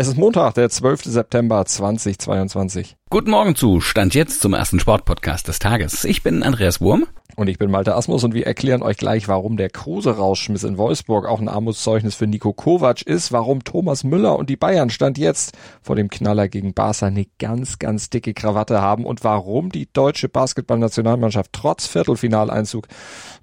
Es ist Montag, der 12. September 2022. Guten Morgen zu Stand jetzt zum ersten Sportpodcast des Tages. Ich bin Andreas Wurm. Und ich bin Malte Asmus und wir erklären euch gleich, warum der Kruse-Rauschmiss in Wolfsburg auch ein Armutszeugnis für Nico Kovac ist, warum Thomas Müller und die Bayern Stand jetzt vor dem Knaller gegen Barca eine ganz, ganz dicke Krawatte haben und warum die deutsche Basketballnationalmannschaft trotz Viertelfinaleinzug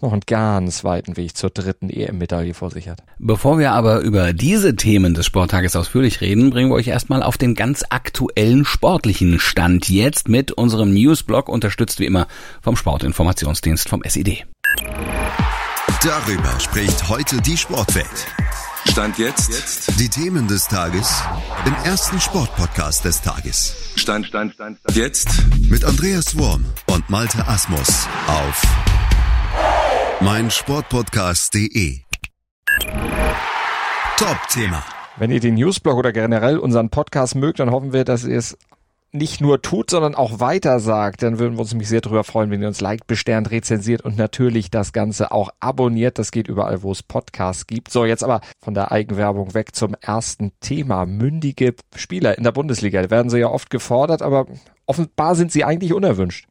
noch einen ganz weiten Weg zur dritten EM-Medaille vor sich hat. Bevor wir aber über diese Themen des Sporttages ausführlich reden, bringen wir euch erstmal auf den ganz aktuellen sportlichen Stand jetzt mit unserem Newsblog, unterstützt wie immer vom Sportinformationsdienst vom SED. Darüber spricht heute die Sportwelt. Stand jetzt. Die Themen des Tages im ersten Sportpodcast des Tages. Stand, Stand, Stand, Stand. Jetzt. Mit Andreas Worm und Malte Asmus auf meinsportpodcast.de. Top-Thema. Wenn ihr den Newsblog oder generell unseren Podcast mögt, dann hoffen wir, dass ihr es nicht nur tut, sondern auch weiter sagt, dann würden wir uns nämlich sehr darüber freuen, wenn ihr uns liked, besternt, rezensiert und natürlich das Ganze auch abonniert. Das geht überall, wo es Podcasts gibt. So, jetzt aber von der Eigenwerbung weg zum ersten Thema. Mündige Spieler in der Bundesliga. Da werden sie ja oft gefordert, aber offenbar sind sie eigentlich unerwünscht.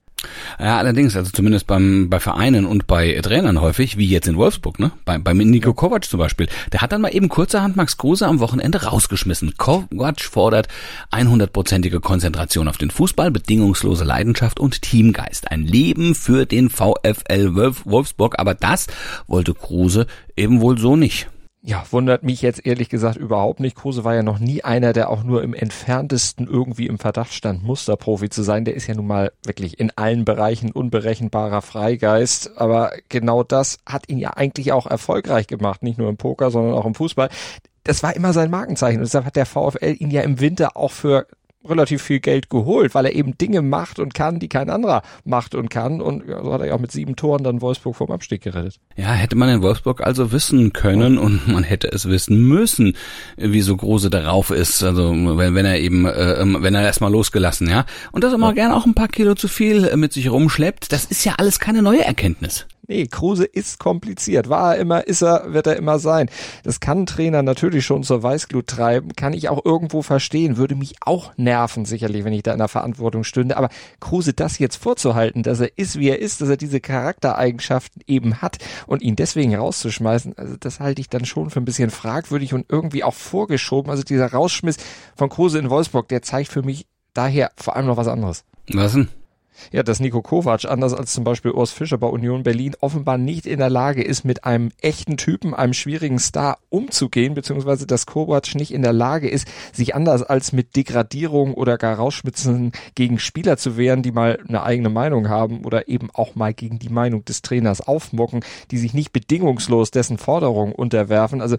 Ja, allerdings, also zumindest beim, bei Vereinen und bei Trainern häufig, wie jetzt in Wolfsburg, ne? Bei, beim Nico Kovac zum Beispiel. Der hat dann mal eben kurzerhand Max Kruse am Wochenende rausgeschmissen. Kovac fordert 100%ige Konzentration auf den Fußball, bedingungslose Leidenschaft und Teamgeist. Ein Leben für den VfL Wolfsburg, aber das wollte Kruse eben wohl so nicht. Ja, wundert mich jetzt ehrlich gesagt überhaupt nicht. Kruse war ja noch nie einer, der auch nur im entferntesten irgendwie im Verdacht stand, Musterprofi zu sein. Der ist ja nun mal wirklich in allen Bereichen unberechenbarer Freigeist. Aber genau das hat ihn ja eigentlich auch erfolgreich gemacht. Nicht nur im Poker, sondern auch im Fußball. Das war immer sein Markenzeichen. Und deshalb hat der VfL ihn ja im Winter auch für relativ viel Geld geholt, weil er eben Dinge macht und kann, die kein anderer macht und kann. Und ja, so hat er ja auch mit sieben Toren dann Wolfsburg vom Abstieg gerettet. Ja, hätte man in Wolfsburg also wissen können und man hätte es wissen müssen, wie so Große darauf ist. Also wenn, wenn er eben, äh, ähm, wenn er erstmal losgelassen, ja. Und dass er mal ja. gerne auch ein paar Kilo zu viel äh, mit sich rumschleppt, das ist ja alles keine neue Erkenntnis. Nee, Kruse ist kompliziert. War er immer, ist er, wird er immer sein. Das kann Trainer natürlich schon zur Weißglut treiben, kann ich auch irgendwo verstehen, würde mich auch nerven, sicherlich, wenn ich da in der Verantwortung stünde. Aber Kruse das jetzt vorzuhalten, dass er ist, wie er ist, dass er diese Charaktereigenschaften eben hat und ihn deswegen rauszuschmeißen, also das halte ich dann schon für ein bisschen fragwürdig und irgendwie auch vorgeschoben. Also dieser Rausschmiss von Kruse in Wolfsburg, der zeigt für mich daher vor allem noch was anderes. Was denn? Ja, dass Nico Kovac, anders als zum Beispiel Urs Fischer bei Union Berlin, offenbar nicht in der Lage ist, mit einem echten Typen, einem schwierigen Star umzugehen, beziehungsweise dass Kovac nicht in der Lage ist, sich anders als mit Degradierung oder gar Rausschmitzen gegen Spieler zu wehren, die mal eine eigene Meinung haben oder eben auch mal gegen die Meinung des Trainers aufmucken, die sich nicht bedingungslos dessen Forderungen unterwerfen. Also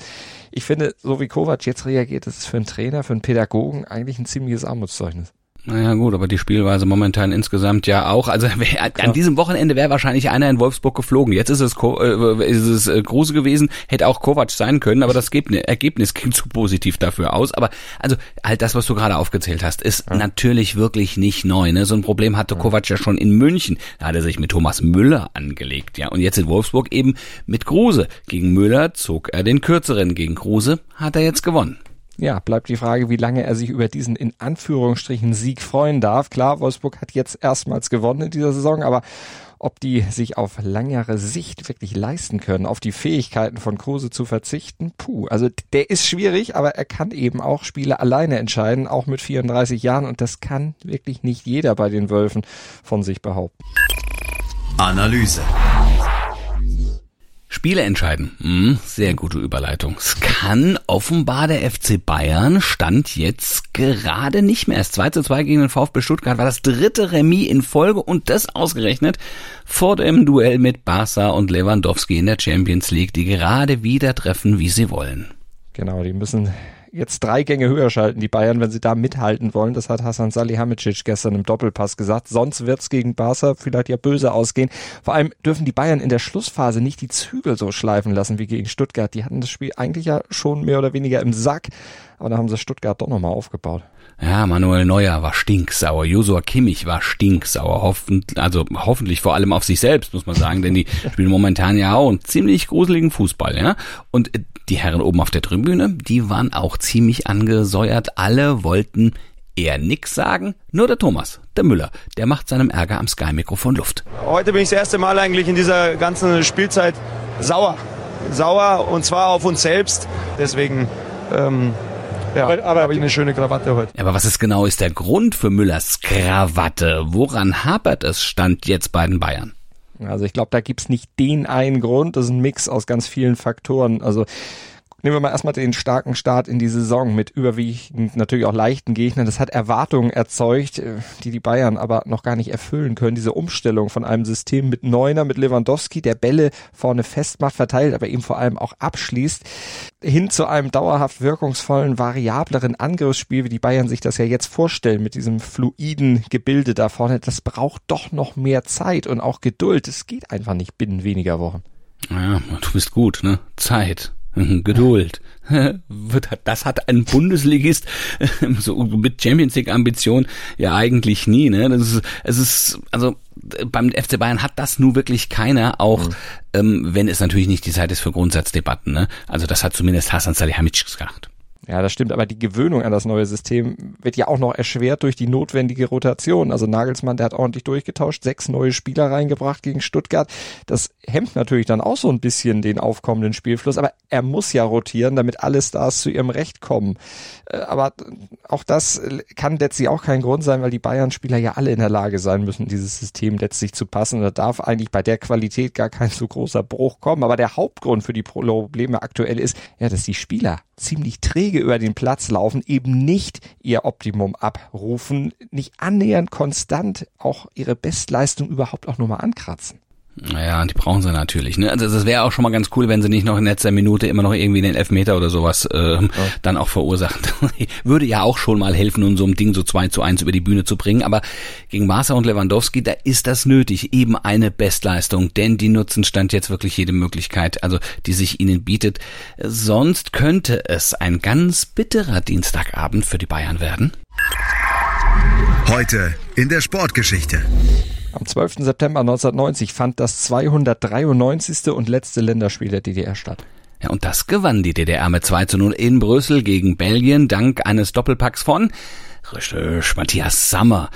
ich finde, so wie Kovac jetzt reagiert, das ist für einen Trainer, für einen Pädagogen eigentlich ein ziemliches Armutszeugnis. Naja gut, aber die Spielweise momentan insgesamt ja auch. Also an diesem Wochenende wäre wahrscheinlich einer in Wolfsburg geflogen. Jetzt ist es, äh, ist es äh, Kruse gewesen, hätte auch Kovac sein können, aber das Ergebnis ging zu positiv dafür aus. Aber also halt das, was du gerade aufgezählt hast, ist ja. natürlich wirklich nicht neu. Ne? So ein Problem hatte ja. Kovac ja schon in München. Da hat er sich mit Thomas Müller angelegt. ja. Und jetzt in Wolfsburg eben mit Kruse. Gegen Müller zog er den kürzeren. Gegen Kruse hat er jetzt gewonnen ja, bleibt die Frage, wie lange er sich über diesen in Anführungsstrichen Sieg freuen darf. Klar, Wolfsburg hat jetzt erstmals gewonnen in dieser Saison, aber ob die sich auf langere Sicht wirklich leisten können, auf die Fähigkeiten von Kruse zu verzichten, puh, also der ist schwierig, aber er kann eben auch Spiele alleine entscheiden, auch mit 34 Jahren und das kann wirklich nicht jeder bei den Wölfen von sich behaupten. Analyse. Spiele entscheiden. Hm, sehr gute Überleitung. Es kann offenbar der FC Bayern stand jetzt gerade nicht mehr. Das 2 zu 2 gegen den VfB Stuttgart war das dritte Remis in Folge und das ausgerechnet vor dem Duell mit Barca und Lewandowski in der Champions League, die gerade wieder treffen, wie sie wollen. Genau, die müssen jetzt drei Gänge höher schalten, die Bayern, wenn sie da mithalten wollen. Das hat Hasan Salihamidzic gestern im Doppelpass gesagt. Sonst wird's gegen Barca vielleicht ja böse ausgehen. Vor allem dürfen die Bayern in der Schlussphase nicht die Zügel so schleifen lassen wie gegen Stuttgart. Die hatten das Spiel eigentlich ja schon mehr oder weniger im Sack aber da haben sie Stuttgart doch nochmal aufgebaut. Ja, Manuel Neuer war stinksauer, Josua Kimmich war stinksauer, hoffentlich, also hoffentlich vor allem auf sich selbst, muss man sagen, denn die spielen momentan ja auch einen ziemlich gruseligen Fußball, ja. Und äh, die Herren oben auf der Tribüne, die waren auch ziemlich angesäuert, alle wollten eher nix sagen, nur der Thomas, der Müller, der macht seinem Ärger am Sky-Mikrofon Luft. Heute bin ich das erste Mal eigentlich in dieser ganzen Spielzeit sauer. Sauer und zwar auf uns selbst. Deswegen ähm, ja, aber, aber habe ich eine schöne Krawatte heute. Aber was ist genau ist der Grund für Müllers Krawatte? Woran hapert es stand jetzt bei den Bayern? Also ich glaube, da gibt's nicht den einen Grund. Das ist ein Mix aus ganz vielen Faktoren. Also Nehmen wir mal erstmal den starken Start in die Saison mit überwiegend natürlich auch leichten Gegnern. Das hat Erwartungen erzeugt, äh, die die Bayern aber noch gar nicht erfüllen können. Diese Umstellung von einem System mit Neuner, mit Lewandowski, der Bälle vorne festmacht, verteilt, aber eben vor allem auch abschließt, hin zu einem dauerhaft wirkungsvollen, variableren Angriffsspiel, wie die Bayern sich das ja jetzt vorstellen, mit diesem fluiden Gebilde da vorne. Das braucht doch noch mehr Zeit und auch Geduld. Es geht einfach nicht binnen weniger Wochen. Ja, du bist gut, ne? Zeit. Geduld. Das hat ein Bundesligist so mit Champions League Ambition ja eigentlich nie. Ne? Das ist, es ist also beim FC Bayern hat das nur wirklich keiner, auch mhm. ähm, wenn es natürlich nicht die Zeit ist für Grundsatzdebatten. Ne? Also das hat zumindest Hasan Salihamidzic gesagt. Ja, das stimmt, aber die Gewöhnung an das neue System wird ja auch noch erschwert durch die notwendige Rotation. Also Nagelsmann, der hat ordentlich durchgetauscht, sechs neue Spieler reingebracht gegen Stuttgart. Das hemmt natürlich dann auch so ein bisschen den aufkommenden Spielfluss, aber er muss ja rotieren, damit alle Stars zu ihrem Recht kommen. Äh, aber auch das kann letztlich auch kein Grund sein, weil die Bayern-Spieler ja alle in der Lage sein müssen, dieses System letztlich zu passen. Da darf eigentlich bei der Qualität gar kein so großer Bruch kommen. Aber der Hauptgrund für die Probleme aktuell ist, ja, dass die Spieler ziemlich träge über den Platz laufen, eben nicht ihr Optimum abrufen, nicht annähernd konstant auch ihre Bestleistung überhaupt auch nur mal ankratzen. Naja, die brauchen sie natürlich. Ne? Also das wäre auch schon mal ganz cool, wenn sie nicht noch in letzter Minute immer noch irgendwie den Elfmeter oder sowas äh, ja. dann auch verursachen. Würde ja auch schon mal helfen, um so ein Ding so 2 zu 1 über die Bühne zu bringen. Aber gegen Barca und Lewandowski, da ist das nötig. Eben eine Bestleistung. Denn die nutzen Stand jetzt wirklich jede Möglichkeit, also die sich ihnen bietet. Sonst könnte es ein ganz bitterer Dienstagabend für die Bayern werden. Heute in der Sportgeschichte. Am 12. September 1990 fand das 293. und letzte Länderspiel der DDR statt. Ja, und das gewann die DDR mit 2 zu 0 in Brüssel gegen Belgien dank eines Doppelpacks von Matthias Sammer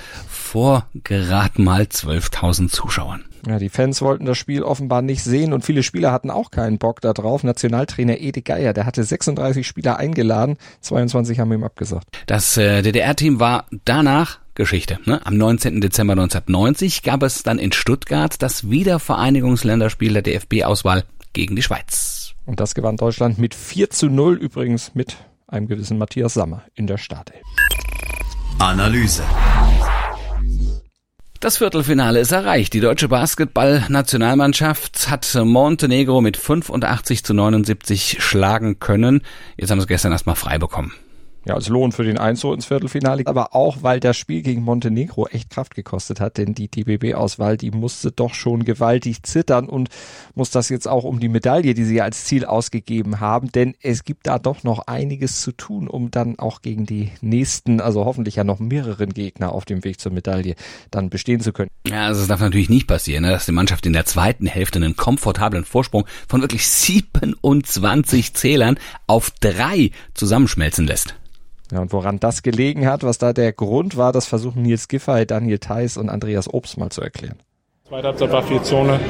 vor gerade mal 12.000 Zuschauern. Ja, die Fans wollten das Spiel offenbar nicht sehen und viele Spieler hatten auch keinen Bock da drauf. Nationaltrainer Ede Geier, der hatte 36 Spieler eingeladen, 22 haben ihm abgesagt. Das äh, DDR-Team war danach Geschichte. Ne? Am 19. Dezember 1990 gab es dann in Stuttgart das Wiedervereinigungsländerspiel der DFB-Auswahl gegen die Schweiz. Und das gewann Deutschland mit 4 zu 0, übrigens mit einem gewissen Matthias Sammer in der Startelf. Analyse. Das Viertelfinale ist erreicht. Die deutsche Basketball-Nationalmannschaft hat Montenegro mit 85 zu 79 schlagen können. Jetzt haben sie gestern erstmal frei bekommen ja, als Lohn für den Einzug ins Viertelfinale, aber auch, weil das Spiel gegen Montenegro echt Kraft gekostet hat, denn die DBB-Auswahl, die musste doch schon gewaltig zittern und muss das jetzt auch um die Medaille, die sie als Ziel ausgegeben haben, denn es gibt da doch noch einiges zu tun, um dann auch gegen die nächsten, also hoffentlich ja noch mehreren Gegner auf dem Weg zur Medaille dann bestehen zu können. Ja, also es darf natürlich nicht passieren, ne, dass die Mannschaft in der zweiten Hälfte einen komfortablen Vorsprung von wirklich 27 Zählern auf drei zusammenschmelzen lässt. Ja, und woran das gelegen hat, was da der Grund war, das versuchen Nils Giffey, Daniel Theiss und Andreas Obst mal zu erklären. Zweite Halbzeit war viel Zone.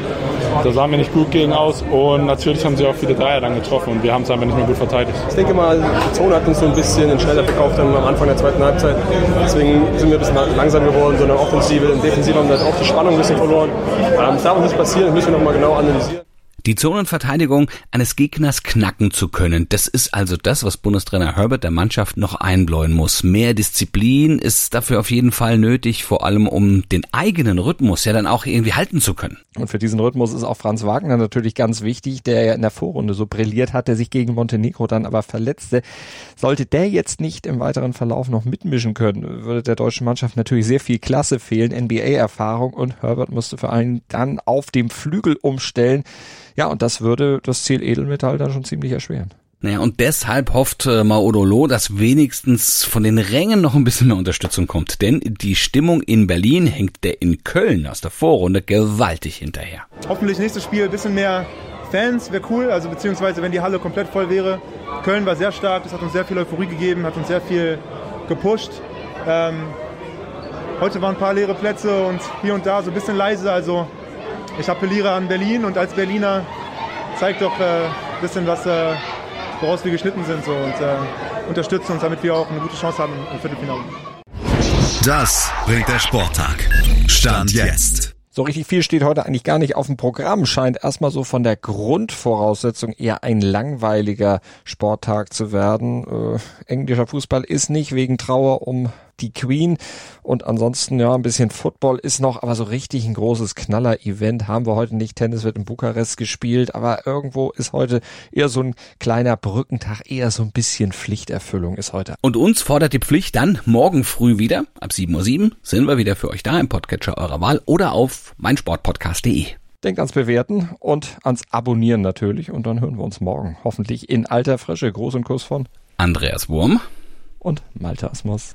Da sahen wir nicht gut gegen aus und natürlich haben sie auch viele Dreier dann getroffen und wir haben es einfach nicht mehr gut verteidigt. Ich denke mal, die Zone hat uns so ein bisschen schneller verkauft am Anfang der zweiten Halbzeit. Deswegen sind wir ein bisschen langsam geworden, sondern offensive und defensiv haben wir auch die Spannung ein bisschen verloren. Ähm, das darf uns nicht passieren, das müssen wir nochmal genau analysieren. Die Zonenverteidigung eines Gegners knacken zu können, das ist also das, was Bundestrainer Herbert der Mannschaft noch einbläuen muss. Mehr Disziplin ist dafür auf jeden Fall nötig, vor allem um den eigenen Rhythmus ja dann auch irgendwie halten zu können. Und für diesen Rhythmus ist auch Franz Wagner natürlich ganz wichtig, der ja in der Vorrunde so brilliert hat, der sich gegen Montenegro dann aber verletzte. Sollte der jetzt nicht im weiteren Verlauf noch mitmischen können, würde der deutschen Mannschaft natürlich sehr viel Klasse fehlen, NBA-Erfahrung und Herbert musste vor allem dann auf dem Flügel umstellen. Ja, und das würde das Ziel Edelmetall dann schon ziemlich erschweren. Naja, und deshalb hofft äh, Maodolo, dass wenigstens von den Rängen noch ein bisschen mehr Unterstützung kommt. Denn die Stimmung in Berlin hängt der in Köln aus der Vorrunde gewaltig hinterher. Hoffentlich nächstes Spiel ein bisschen mehr Fans wäre cool, also beziehungsweise wenn die Halle komplett voll wäre. Köln war sehr stark, das hat uns sehr viel Euphorie gegeben, hat uns sehr viel gepusht. Ähm, heute waren ein paar leere Plätze und hier und da so ein bisschen leise, also ich appelliere an Berlin und als Berliner zeigt doch äh, ein bisschen, was, äh, woraus wir geschnitten sind so, und äh, unterstützt uns, damit wir auch eine gute Chance haben im Viertelfinale. Das bringt der Sporttag. Stand jetzt. So richtig viel steht heute eigentlich gar nicht auf dem Programm. Scheint erstmal so von der Grundvoraussetzung eher ein langweiliger Sporttag zu werden. Äh, englischer Fußball ist nicht wegen Trauer um die Queen. Und ansonsten, ja, ein bisschen Football ist noch, aber so richtig ein großes Knaller-Event haben wir heute nicht. Tennis wird in Bukarest gespielt, aber irgendwo ist heute eher so ein kleiner Brückentag, eher so ein bisschen Pflichterfüllung ist heute. Und uns fordert die Pflicht dann morgen früh wieder. Ab 7.07 Uhr sind wir wieder für euch da im Podcatcher eurer Wahl oder auf meinsportpodcast.de. Denkt ans Bewerten und ans Abonnieren natürlich. Und dann hören wir uns morgen. Hoffentlich in alter Frische. Groß und Kuss von Andreas Wurm und Malte Asmus.